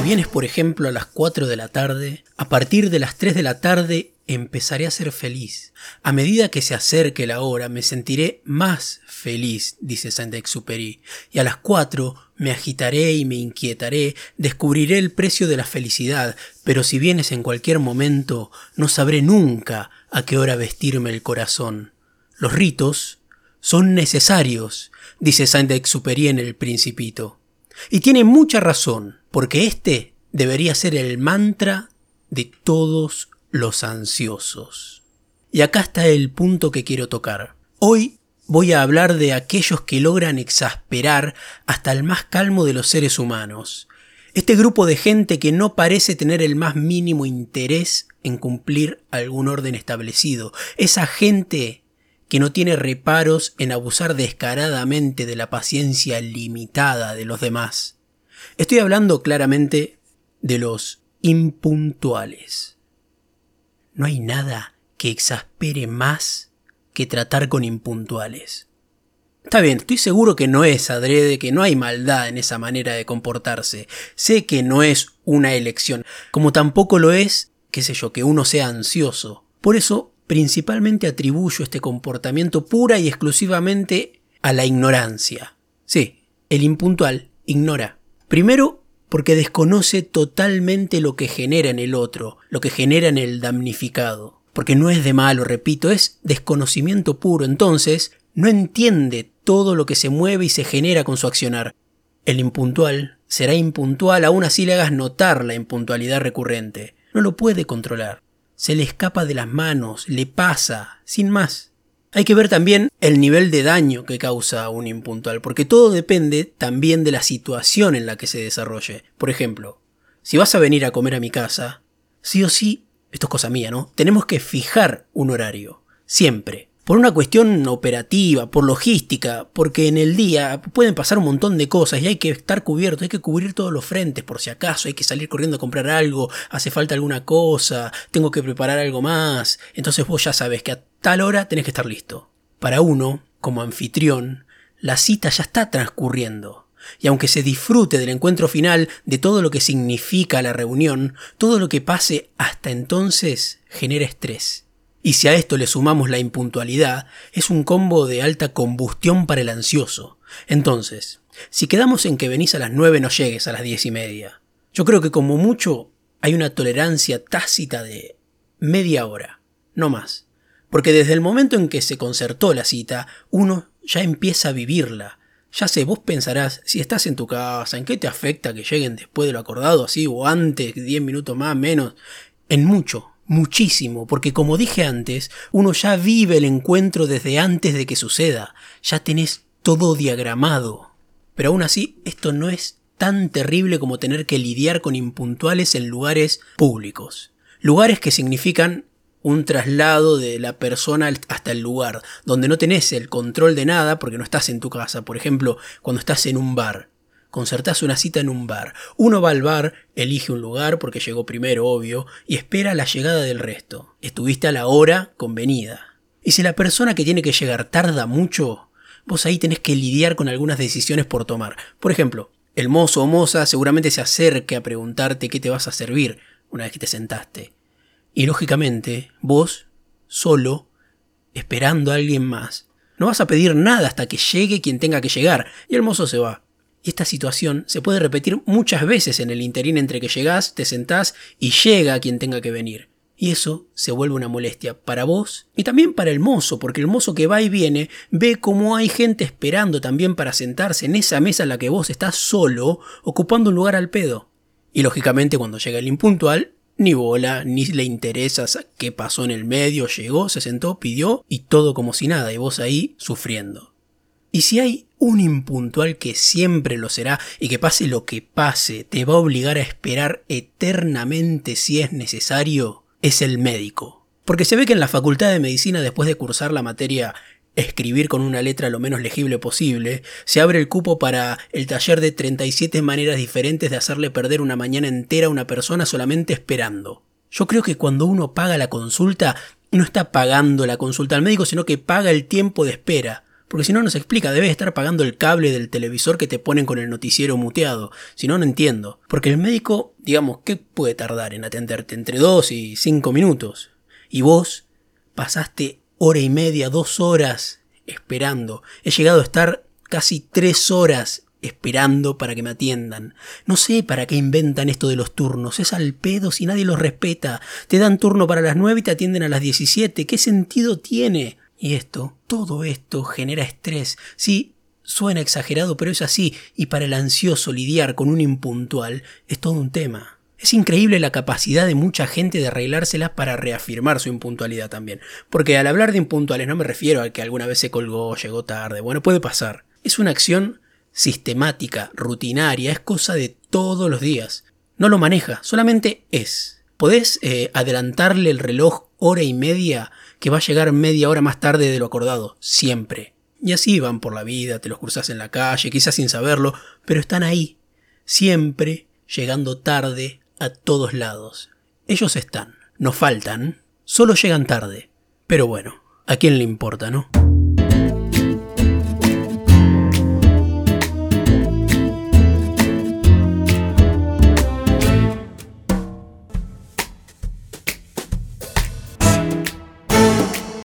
vienes, por ejemplo, a las 4 de la tarde, a partir de las 3 de la tarde empezaré a ser feliz. A medida que se acerque la hora, me sentiré más feliz, dice Saint-Exupéry, y a las 4 me agitaré y me inquietaré, descubriré el precio de la felicidad, pero si vienes en cualquier momento, no sabré nunca a qué hora vestirme el corazón. Los ritos son necesarios, dice Saint-Exupéry en El Principito. Y tiene mucha razón, porque este debería ser el mantra de todos los ansiosos. Y acá está el punto que quiero tocar. Hoy voy a hablar de aquellos que logran exasperar hasta el más calmo de los seres humanos. Este grupo de gente que no parece tener el más mínimo interés en cumplir algún orden establecido. Esa gente que no tiene reparos en abusar descaradamente de la paciencia limitada de los demás. Estoy hablando claramente de los impuntuales. No hay nada que exaspere más que tratar con impuntuales. Está bien, estoy seguro que no es adrede, que no hay maldad en esa manera de comportarse. Sé que no es una elección, como tampoco lo es, qué sé yo, que uno sea ansioso. Por eso, principalmente atribuyo este comportamiento pura y exclusivamente a la ignorancia. Sí, el impuntual ignora. Primero, porque desconoce totalmente lo que genera en el otro, lo que genera en el damnificado. Porque no es de malo, repito, es desconocimiento puro. Entonces, no entiende todo lo que se mueve y se genera con su accionar. El impuntual será impuntual aún así le hagas notar la impuntualidad recurrente. No lo puede controlar. Se le escapa de las manos, le pasa, sin más. Hay que ver también el nivel de daño que causa un impuntual, porque todo depende también de la situación en la que se desarrolle. Por ejemplo, si vas a venir a comer a mi casa, sí o sí, esto es cosa mía, ¿no? Tenemos que fijar un horario, siempre por una cuestión operativa, por logística, porque en el día pueden pasar un montón de cosas y hay que estar cubierto, hay que cubrir todos los frentes por si acaso, hay que salir corriendo a comprar algo, hace falta alguna cosa, tengo que preparar algo más, entonces vos ya sabes que a tal hora tenés que estar listo. Para uno, como anfitrión, la cita ya está transcurriendo. Y aunque se disfrute del encuentro final, de todo lo que significa la reunión, todo lo que pase hasta entonces genera estrés y si a esto le sumamos la impuntualidad, es un combo de alta combustión para el ansioso. Entonces, si quedamos en que venís a las nueve no llegues a las diez y media. Yo creo que como mucho hay una tolerancia tácita de media hora, no más. Porque desde el momento en que se concertó la cita, uno ya empieza a vivirla. Ya sé, vos pensarás, si estás en tu casa, ¿en qué te afecta que lleguen después de lo acordado así o antes, diez minutos más, menos? En mucho, Muchísimo, porque como dije antes, uno ya vive el encuentro desde antes de que suceda, ya tenés todo diagramado. Pero aún así, esto no es tan terrible como tener que lidiar con impuntuales en lugares públicos. Lugares que significan un traslado de la persona hasta el lugar, donde no tenés el control de nada porque no estás en tu casa. Por ejemplo, cuando estás en un bar concertás una cita en un bar. Uno va al bar, elige un lugar porque llegó primero, obvio, y espera la llegada del resto. Estuviste a la hora convenida. Y si la persona que tiene que llegar tarda mucho, vos ahí tenés que lidiar con algunas decisiones por tomar. Por ejemplo, el mozo o moza seguramente se acerque a preguntarte qué te vas a servir una vez que te sentaste. Y lógicamente, vos, solo, esperando a alguien más, no vas a pedir nada hasta que llegue quien tenga que llegar, y el mozo se va. Esta situación se puede repetir muchas veces en el interín entre que llegás, te sentás y llega quien tenga que venir. Y eso se vuelve una molestia para vos y también para el mozo, porque el mozo que va y viene ve cómo hay gente esperando también para sentarse en esa mesa en la que vos estás solo, ocupando un lugar al pedo. Y lógicamente cuando llega el impuntual, ni bola, ni le interesa qué pasó en el medio, llegó, se sentó, pidió y todo como si nada, y vos ahí sufriendo. Y si hay un impuntual que siempre lo será y que pase lo que pase, te va a obligar a esperar eternamente si es necesario, es el médico. Porque se ve que en la Facultad de Medicina, después de cursar la materia escribir con una letra lo menos legible posible, se abre el cupo para el taller de 37 maneras diferentes de hacerle perder una mañana entera a una persona solamente esperando. Yo creo que cuando uno paga la consulta, no está pagando la consulta al médico, sino que paga el tiempo de espera Porque si no, no se explica, debes estar pagando el cable del televisor que te ponen con el noticiero muteado. Si no, no entiendo. Porque el médico, digamos, ¿qué puede tardar en atenderte? Entre 2 y 5 minutos. Y vos pasaste hora y media, dos horas esperando. He llegado a estar casi tres horas esperando para que me atiendan. No sé para qué inventan esto de los turnos. Es al pedo si nadie los respeta. Te dan turno para las 9 y te atienden a las 17. ¿Qué sentido tiene? Y esto, todo esto genera estrés. Sí, suena exagerado, pero es así. Y para el ansioso lidiar con un impuntual es todo un tema. Es increíble la capacidad de mucha gente de arreglárselas para reafirmar su impuntualidad también. Porque al hablar de impuntuales no me refiero a que alguna vez se colgó, llegó tarde. Bueno, puede pasar. Es una acción sistemática, rutinaria, es cosa de todos los días. No lo maneja, solamente es. Podés eh, adelantarle el reloj hora y media que va a llegar media hora más tarde de lo acordado, siempre. Y así van por la vida, te los cruzas en la calle, quizás sin saberlo, pero están ahí, siempre llegando tarde a todos lados. Ellos están, no faltan, solo llegan tarde. Pero bueno, ¿a quién le importa, no?